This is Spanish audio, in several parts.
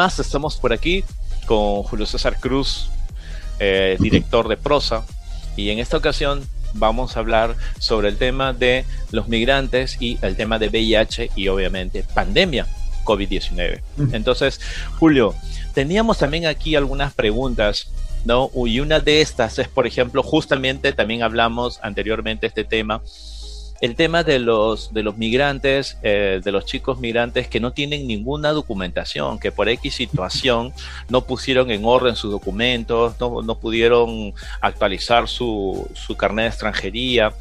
más estamos por aquí con Julio César Cruz, eh, director de Prosa, y en esta ocasión vamos a hablar sobre el tema de los migrantes y el tema de VIH y obviamente pandemia COVID-19. Entonces, Julio, teníamos también aquí algunas preguntas ¿no? Y una de estas es, por ejemplo, justamente también hablamos anteriormente este tema, el tema de los, de los migrantes, eh, de los chicos migrantes que no tienen ninguna documentación, que por X situación no pusieron en orden sus documentos, no, no pudieron actualizar su, su carnet de extranjería,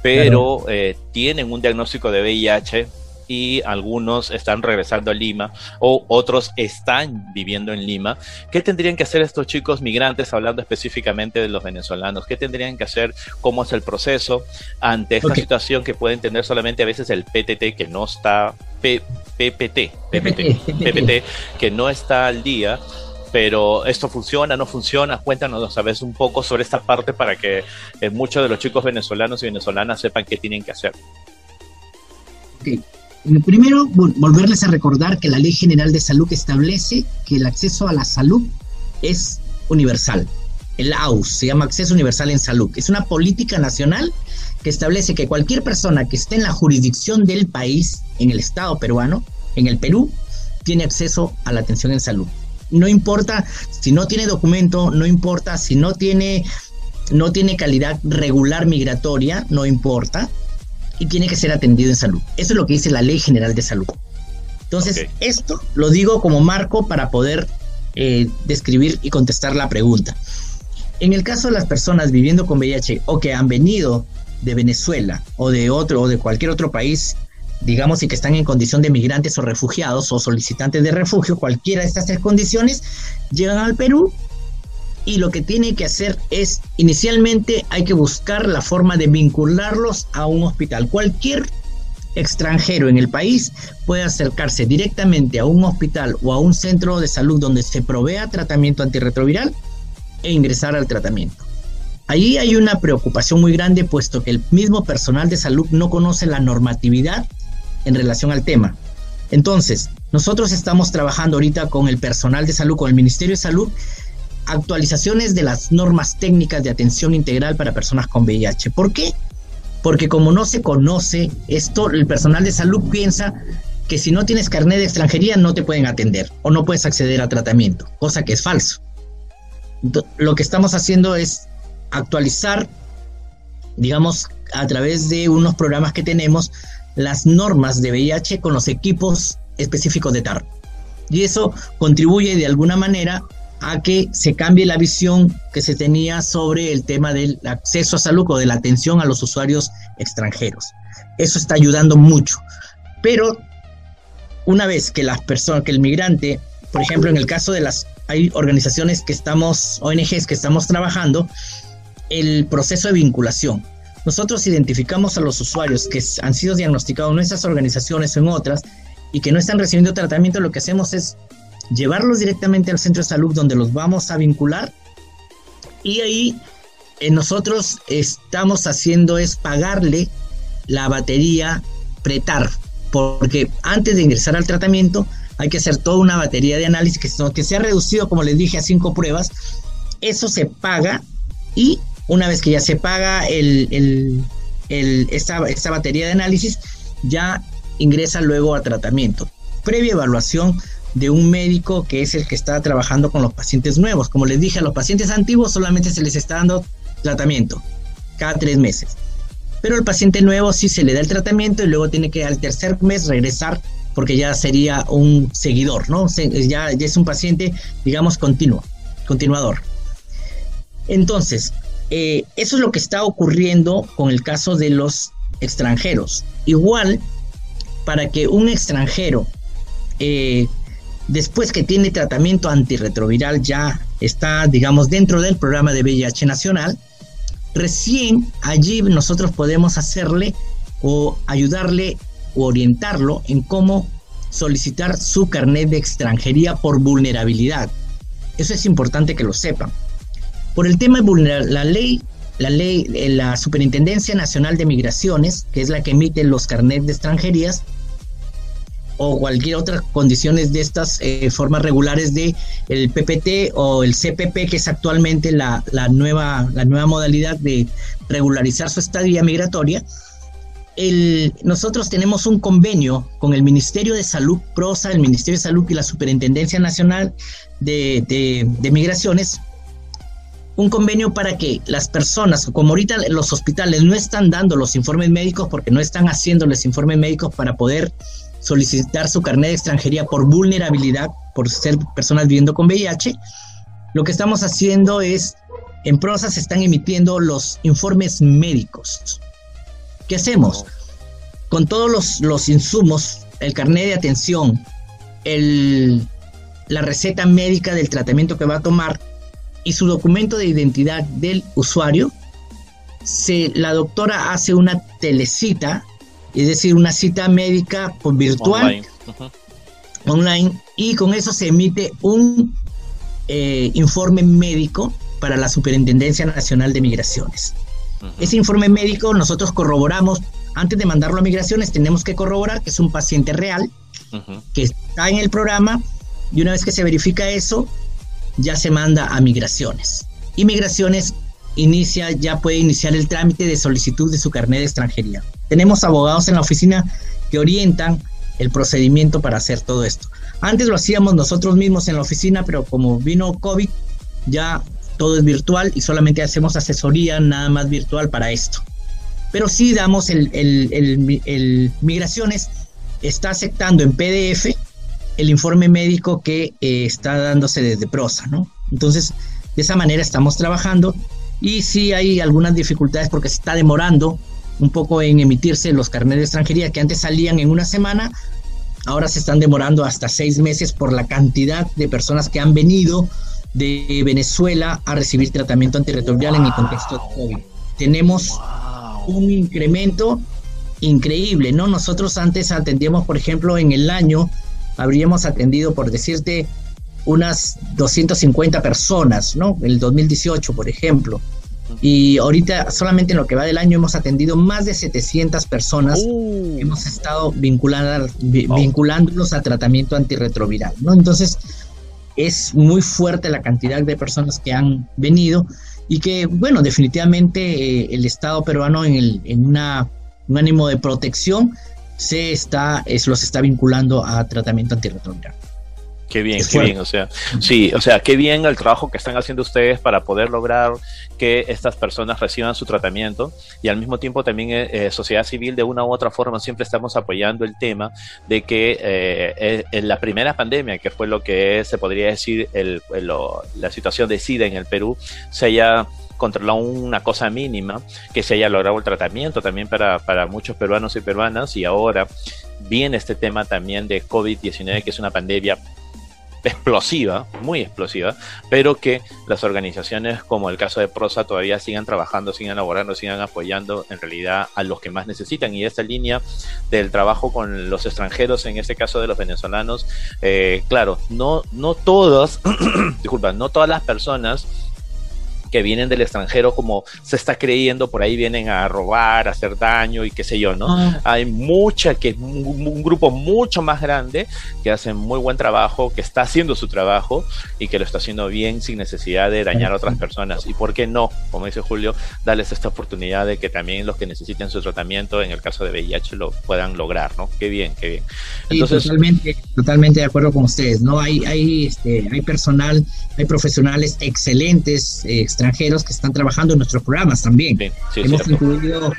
pero eh, tienen un diagnóstico de VIH y algunos están regresando a Lima o otros están viviendo en Lima. ¿Qué tendrían que hacer estos chicos migrantes, hablando específicamente de los venezolanos? ¿Qué tendrían que hacer? ¿Cómo es el proceso ante esta situación que pueden tener solamente a veces el PTT que no está, PPT, PPT, PPT, que no está al día? pero esto funciona, no funciona. Cuéntanos a veces un poco sobre esta parte para que eh, muchos de los chicos venezolanos y venezolanas sepan qué tienen que hacer. Okay. Primero, volverles a recordar que la Ley General de Salud establece que el acceso a la salud es universal. El AUS se llama Acceso Universal en Salud. Es una política nacional que establece que cualquier persona que esté en la jurisdicción del país, en el Estado peruano, en el Perú, tiene acceso a la atención en salud. No importa si no tiene documento, no importa si no tiene, no tiene calidad regular migratoria, no importa y tiene que ser atendido en salud. Eso es lo que dice la Ley General de Salud. Entonces, esto lo digo como marco para poder eh, describir y contestar la pregunta. En el caso de las personas viviendo con VIH o que han venido de Venezuela o de otro o de cualquier otro país, digamos, y que están en condición de migrantes o refugiados o solicitantes de refugio, cualquiera de estas tres condiciones, llegan al Perú y lo que tiene que hacer es, inicialmente hay que buscar la forma de vincularlos a un hospital. Cualquier extranjero en el país puede acercarse directamente a un hospital o a un centro de salud donde se provea tratamiento antirretroviral e ingresar al tratamiento. Allí hay una preocupación muy grande puesto que el mismo personal de salud no conoce la normatividad en relación al tema. Entonces, nosotros estamos trabajando ahorita con el personal de salud, con el Ministerio de Salud, actualizaciones de las normas técnicas de atención integral para personas con VIH. ¿Por qué? Porque como no se conoce esto, el personal de salud piensa que si no tienes carnet de extranjería no te pueden atender o no puedes acceder a tratamiento, cosa que es falso. lo que estamos haciendo es actualizar, digamos, a través de unos programas que tenemos, las normas de VIH con los equipos específicos de TAR. Y eso contribuye de alguna manera a que se cambie la visión que se tenía sobre el tema del acceso a salud o de la atención a los usuarios extranjeros. Eso está ayudando mucho. Pero una vez que las personas, que el migrante, por ejemplo, en el caso de las, hay organizaciones que estamos, ONGs que estamos trabajando, el proceso de vinculación. Nosotros identificamos a los usuarios que han sido diagnosticados en nuestras organizaciones o en otras y que no están recibiendo tratamiento, lo que hacemos es llevarlos directamente al centro de salud donde los vamos a vincular y ahí eh, nosotros estamos haciendo es pagarle la batería pretar, porque antes de ingresar al tratamiento hay que hacer toda una batería de análisis que, que se ha reducido, como les dije, a cinco pruebas. Eso se paga y una vez que ya se paga el, el, el, esta, esta batería de análisis, ya ingresa luego a tratamiento. Previa evaluación de un médico que es el que está trabajando con los pacientes nuevos. Como les dije, a los pacientes antiguos solamente se les está dando tratamiento cada tres meses. Pero el paciente nuevo sí se le da el tratamiento y luego tiene que al tercer mes regresar porque ya sería un seguidor, ¿no? Ya, ya es un paciente, digamos, continuo, continuador. Entonces, eh, eso es lo que está ocurriendo con el caso de los extranjeros. Igual, para que un extranjero eh, después que tiene tratamiento antirretroviral ya está, digamos, dentro del programa de VIH nacional, recién allí nosotros podemos hacerle o ayudarle o orientarlo en cómo solicitar su carnet de extranjería por vulnerabilidad. Eso es importante que lo sepan. Por el tema de vulnerabilidad, la ley, la ley, eh, la Superintendencia Nacional de Migraciones, que es la que emite los carnets de extranjerías, o cualquier otra condiciones de estas eh, formas regulares de el PPT o el CPP, que es actualmente la, la, nueva, la nueva modalidad de regularizar su estadía migratoria, el, nosotros tenemos un convenio con el Ministerio de Salud, PROSA, el Ministerio de Salud y la Superintendencia Nacional de, de, de Migraciones, un convenio para que las personas, como ahorita los hospitales no están dando los informes médicos porque no están haciéndoles informes médicos para poder solicitar su carnet de extranjería por vulnerabilidad, por ser personas viviendo con VIH, lo que estamos haciendo es, en prosa se están emitiendo los informes médicos. ¿Qué hacemos? Con todos los, los insumos, el carnet de atención, el, la receta médica del tratamiento que va a tomar y su documento de identidad del usuario, se, la doctora hace una telecita es decir, una cita médica por virtual, online, y con eso se emite un eh, informe médico para la Superintendencia Nacional de Migraciones. Ese informe médico nosotros corroboramos, antes de mandarlo a migraciones, tenemos que corroborar que es un paciente real, que está en el programa, y una vez que se verifica eso, ya se manda a migraciones. Y migraciones inicia, ya puede iniciar el trámite de solicitud de su carnet de extranjería. Tenemos abogados en la oficina que orientan el procedimiento para hacer todo esto. Antes lo hacíamos nosotros mismos en la oficina, pero como vino COVID, ya todo es virtual y solamente hacemos asesoría nada más virtual para esto. Pero sí damos el, el, migraciones, está aceptando en PDF el informe médico que eh, está dándose desde prosa, ¿no? Entonces, de esa manera estamos trabajando y sí hay algunas dificultades porque se está demorando un poco en emitirse los carnets de extranjería que antes salían en una semana, ahora se están demorando hasta seis meses por la cantidad de personas que han venido de Venezuela a recibir tratamiento antirretroviral en el contexto de COVID. Tenemos un incremento increíble, ¿no? Nosotros antes atendíamos, por ejemplo, en el año, habríamos atendido, por decirte, unas 250 personas, ¿no? El 2018, por ejemplo. Y ahorita, solamente en lo que va del año, hemos atendido más de 700 personas. Uh. Hemos estado vinculando vinculándolos a tratamiento antirretroviral, ¿no? Entonces, es muy fuerte la cantidad de personas que han venido y que, bueno, definitivamente eh, el Estado peruano en, el, en una, un ánimo de protección se está, es, los está vinculando a tratamiento antirretroviral. Qué bien, qué bien, o sea, sí, o sea, qué bien el trabajo que están haciendo ustedes para poder lograr que estas personas reciban su tratamiento y al mismo tiempo también eh, eh, sociedad civil de una u otra forma siempre estamos apoyando el tema de que eh, en la primera pandemia, que fue lo que se podría decir el, la situación de SIDA en el Perú, se haya controlado una cosa mínima, que se haya logrado el tratamiento también para, para muchos peruanos y peruanas y ahora viene este tema también de COVID-19, que es una pandemia explosiva, muy explosiva, pero que las organizaciones como el caso de Prosa todavía sigan trabajando, sigan elaborando, sigan apoyando en realidad a los que más necesitan. Y esta línea del trabajo con los extranjeros, en este caso de los venezolanos, eh, claro, no, no todas, disculpa, no todas las personas que vienen del extranjero como se está creyendo, por ahí vienen a robar, a hacer daño y qué sé yo, ¿no? Ah. Hay mucha, que un, grupo mucho más grande que hace muy buen trabajo, que está haciendo su trabajo y que lo está haciendo bien sin necesidad de dañar a otras personas. Y por qué no, como dice Julio, darles esta oportunidad de que también los que necesiten su tratamiento, en el caso de VIH, lo puedan lograr, ¿no? Qué bien, qué bien. Entonces, totalmente, totalmente de acuerdo con ustedes, ¿no? Hay, hay, este, hay personal, hay profesionales excelentes, eh, extranjeros que están trabajando en nuestros programas también. Hemos incluido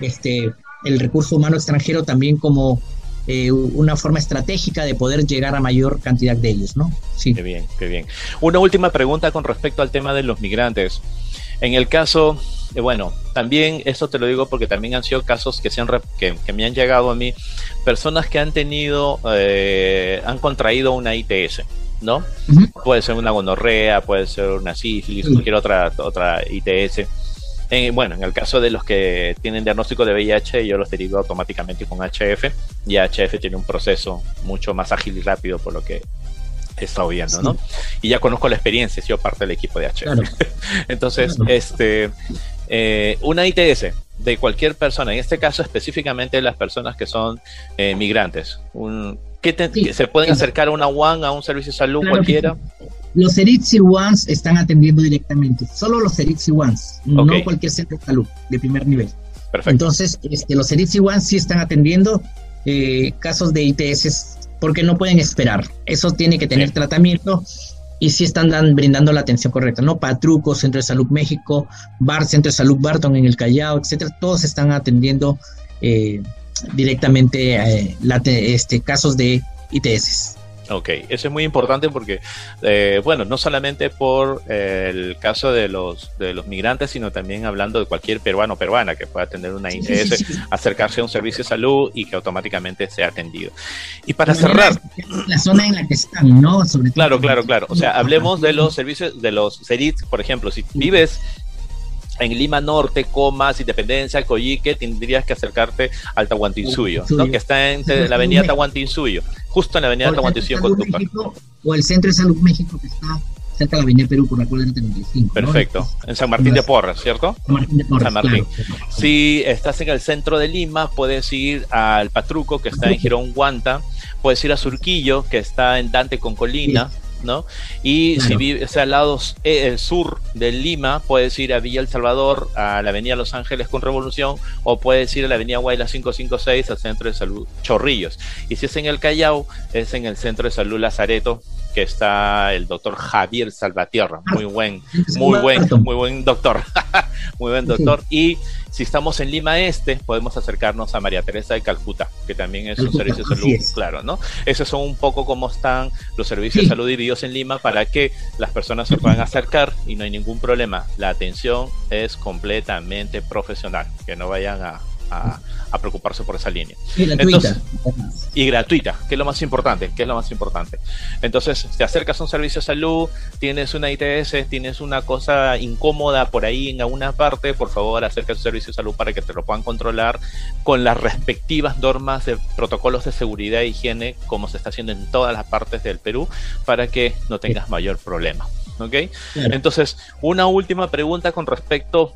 este, el recurso humano extranjero también como eh, una forma estratégica de poder llegar a mayor cantidad de ellos, ¿no? Sí. Qué bien, qué bien. Una última pregunta con respecto al tema de los migrantes. En el caso, eh, bueno, también eso te lo digo porque también han sido casos que, se han, que, me han llegado a mí, personas que han tenido, eh, han contraído una ITS. ¿No? Puede ser una gonorrea, puede ser una sífilis, cualquier otra, otra ITS. bueno, en el caso de los que tienen diagnóstico de VIH, yo los derivo automáticamente con HF. Y HF tiene un proceso mucho más ágil y rápido por lo que he estado viendo, ¿no? Y ya conozco la experiencia, yo parte del equipo de HF. Entonces, este, eh, una ITS de cualquier persona, en este caso específicamente las personas que son eh, migrantes, un, ¿Qué ¿Se pueden acercar a una WAN, a un servicio de salud cualquiera? Los Eritzi Ones están atendiendo directamente, solo los Eritzi Ones, no cualquier centro de salud de primer nivel. Perfecto. Entonces, este, los Eritzi Ones sí están atendiendo eh, casos de ITS porque no pueden esperar. Eso tiene que tener tratamiento y sí están brindando la atención correcta, ¿no? Patruco, Centro de Salud México, Bar, Centro de Salud Barton en el Callao, etcétera, todos están atendiendo eh, directamente eh, este, casos de ITS. Ok, eso es muy importante porque, eh, bueno, no solamente por eh, el caso de los, de los migrantes, sino también hablando de cualquier peruano o peruana que pueda tener una ITS, acercarse a un servicio de salud y que automáticamente sea atendido. Y para cerrar... La zona en la que están, ¿no? claro, claro, claro. O sea, hablemos de los servicios, de los CERITs, por ejemplo, si vives en Lima Norte, Comas, Independencia, Coyique, tendrías que acercarte al Tahuantinsuyo, ¿no? que está en la avenida Tahuantinsuyo, justo en la avenida Tahuantinsuyo con O el Centro de Salud México que está cerca de la avenida Perú por la cuadra 35. Perfecto, en San Martín de Porras, ¿cierto? San Martín de Porras, San Martín. Si estás en el centro de Lima, puedes ir al Patruco, que está en Girón Guanta, puedes ir a Surquillo, que está en Dante con Colina. ¿No? Y si vives al lado eh, el sur de Lima, puedes ir a Villa El Salvador, a la Avenida Los Ángeles con Revolución, o puedes ir a la Avenida Guayla 556 al Centro de Salud Chorrillos. Y si es en el Callao, es en el Centro de Salud Lazareto, que está el doctor Javier Salvatierra, muy buen, muy buen, muy buen doctor, muy buen doctor. Y si estamos en Lima Este, podemos acercarnos a María Teresa de Calcuta, que también es un servicio de salud, claro, ¿no? Esos son un poco como están los servicios de salud divididos en Lima para que las personas se puedan acercar y no hay ningún problema. La atención es completamente profesional, que no vayan a, a, preocuparse por esa línea. Y gratuita. y gratuita, que es lo más importante, que es lo más importante. Entonces, te acercas a un servicio de salud, tienes una ITS, tienes una cosa incómoda por ahí en alguna parte, por favor, acerca a un servicio de salud para que te lo puedan controlar con las respectivas normas de protocolos de seguridad e higiene, como se está haciendo en todas las partes del Perú, para que no tengas mayor problema. ¿Ok? Entonces, una última pregunta con respecto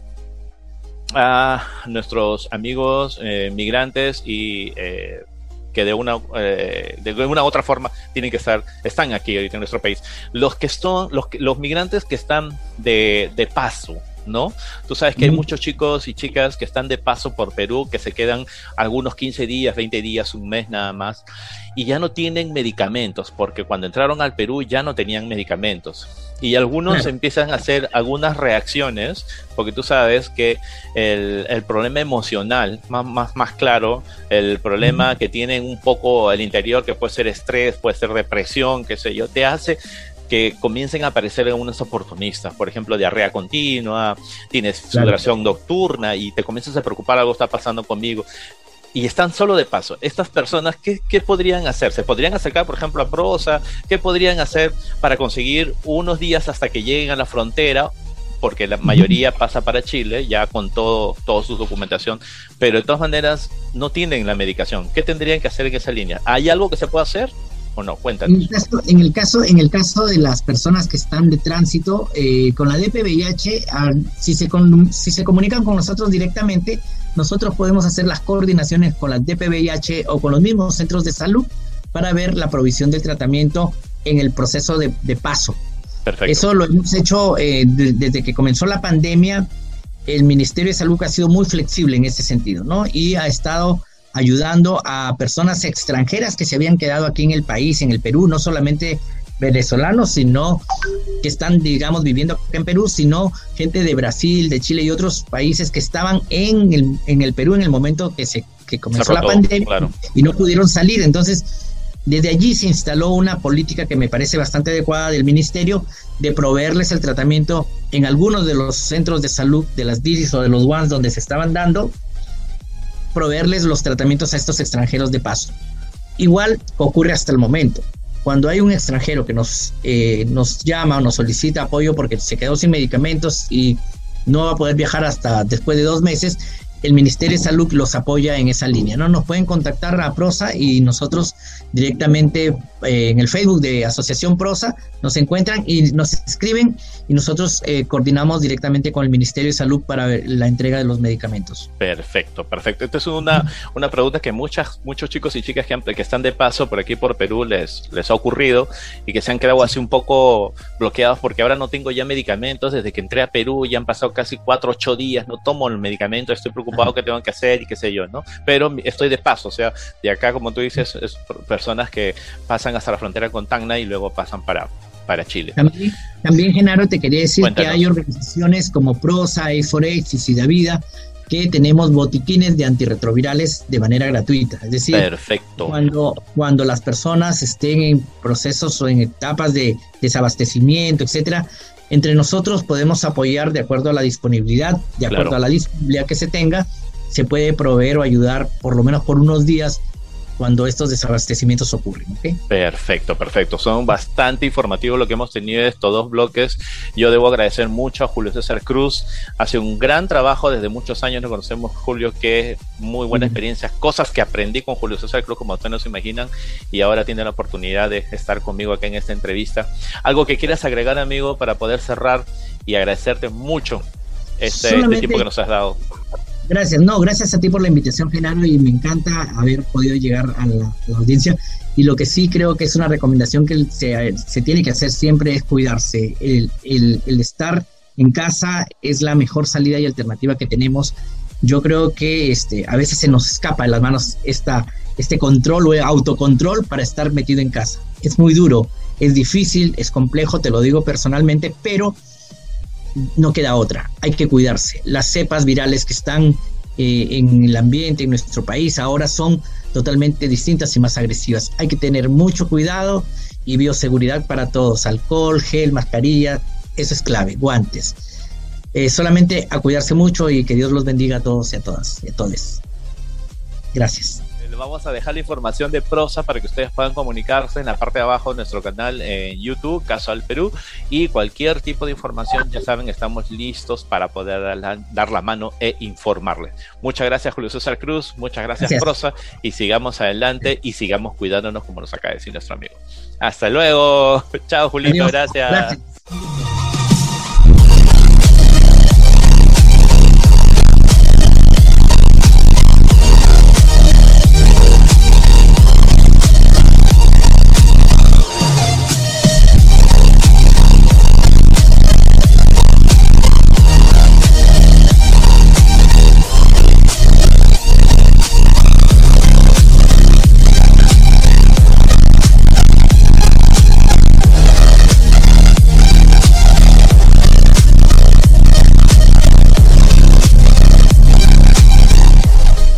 a nuestros amigos eh, migrantes y eh, que de una eh, de una u otra forma tienen que estar están aquí ahorita en nuestro país. Los que son los los migrantes que están de, de paso ¿no? Tú sabes que hay muchos chicos y chicas que están de paso por Perú, que se quedan algunos 15 días, 20 días, un mes nada más, y ya no tienen medicamentos, porque cuando entraron al Perú ya no tenían medicamentos. Y algunos empiezan a hacer algunas reacciones, porque tú sabes que el, el problema emocional, más, más, más claro, el problema que tienen un poco el interior, que puede ser estrés, puede ser depresión, qué sé yo, te hace que comiencen a aparecer algunos oportunistas, por ejemplo, diarrea continua, tienes sudoración nocturna y te comienzas a preocupar, algo está pasando conmigo y están solo de paso. Estas personas, ¿qué, ¿qué, podrían hacer? ¿Se podrían acercar, por ejemplo, a Prosa? ¿Qué podrían hacer para conseguir unos días hasta que lleguen a la frontera? Porque la mayoría pasa para Chile, ya con todo, toda su documentación, pero de todas maneras no tienen la medicación. ¿Qué tendrían que hacer en esa línea? ¿Hay algo que se pueda hacer? ¿O no? Cuéntanos. En el caso, en el caso, en el caso de las personas que están de tránsito, eh, con la DPVIH, ah, si, se si se comunican con nosotros directamente, nosotros podemos hacer las coordinaciones con la DPVIH o con los mismos centros de salud para ver la provisión de tratamiento en el proceso de, paso. Perfecto. Eso lo hemos hecho eh, desde que comenzó la pandemia. El Ministerio de Salud ha sido muy flexible en ese sentido, ¿no? Y ha estado ayudando a personas extranjeras que se habían quedado aquí en el país, en el Perú, no solamente venezolanos, sino que están, digamos, viviendo en Perú, sino gente de Brasil, de Chile y otros países que estaban en el, en el Perú en el momento que se que comenzó la pandemia y no pudieron salir. Entonces, desde allí se instaló una política que me parece bastante adecuada del ministerio de proveerles el tratamiento en algunos de los centros de salud de las DIRIS o de los WANS donde se estaban dando, proveerles los tratamientos a estos extranjeros de paso. Igual ocurre hasta el momento cuando hay un extranjero que nos, eh, nos llama o nos solicita apoyo porque se quedó sin medicamentos y no va a poder viajar hasta después de dos meses, el Ministerio de Salud los apoya en esa línea, ¿no? Nos pueden contactar a Prosa y nosotros directamente eh, en el Facebook de Asociación Prosa, nos encuentran y nos escriben y nosotros eh, coordinamos directamente con el Ministerio de Salud para la entrega de los medicamentos. Perfecto, perfecto. Esta es una, una pregunta que muchas, muchos chicos y chicas que, que, están de paso por aquí por Perú les, les ha ocurrido y que se han quedado así un poco bloqueados porque ahora no tengo ya medicamentos. Desde que entré a Perú ya han pasado casi cuatro, ocho días, no tomo el medicamento, estoy preocupado que tengo que hacer y qué sé yo, ¿no? Pero estoy de paso, o sea, de acá, como tú dices, es personas que pasan hasta la frontera con Tacna y luego pasan para, para Chile. También, también Genaro, te quería decir que hay organizaciones como PROSA, A4X y Sidavida que tenemos botiquines de antirretrovirales de manera gratuita. Es decir, Perfecto. Cuando, cuando las personas estén en procesos o en etapas de desabastecimiento, etcétera, entre nosotros podemos apoyar de acuerdo a la disponibilidad, de acuerdo a la disponibilidad que se tenga, se puede proveer o ayudar por lo menos por unos días cuando estos desabastecimientos ocurren. Perfecto, perfecto. Son bastante informativos lo que hemos tenido estos dos bloques. Yo debo agradecer mucho a Julio César Cruz. Hace un gran trabajo desde muchos años. Nos conocemos, Julio, que muy buena experiencia. Cosas que aprendí con Julio César Cruz, como ustedes no se imaginan. Y ahora tiene la oportunidad de estar conmigo acá en esta entrevista. Algo que quieras agregar, amigo, para poder cerrar y agradecerte mucho este, este tiempo que nos has dado. Gracias, no, gracias a ti por la invitación, Genaro, y me encanta haber podido llegar a la, audiencia. Y lo que sí creo que es una recomendación que se, tiene que hacer siempre es cuidarse. El, el, estar en casa es la mejor salida y alternativa que tenemos. Yo creo que este, a veces se nos escapa de las manos esta, este control o autocontrol para estar metido en casa. Es muy duro, es difícil, es complejo, te lo digo personalmente, pero no queda otra, hay que cuidarse. Las cepas virales que están eh, en el ambiente, en nuestro país, ahora son totalmente distintas y más agresivas. Hay que tener mucho cuidado y bioseguridad para todos, alcohol, gel, mascarilla, eso es clave, guantes. Eh, solamente a cuidarse mucho y que Dios los bendiga a todos y a todas y a todos. Gracias vamos a dejar la información de prosa para que ustedes puedan comunicarse en la parte de abajo de nuestro canal en YouTube, Casual Perú, y cualquier tipo de información, ya saben, estamos listos para poder dar la, mano e informarles. Muchas gracias, Julio César Cruz, muchas gracias, prosa, y sigamos adelante y sigamos cuidándonos, como nos acaba de decir nuestro amigo. Hasta luego. Chao, Julito, gracias.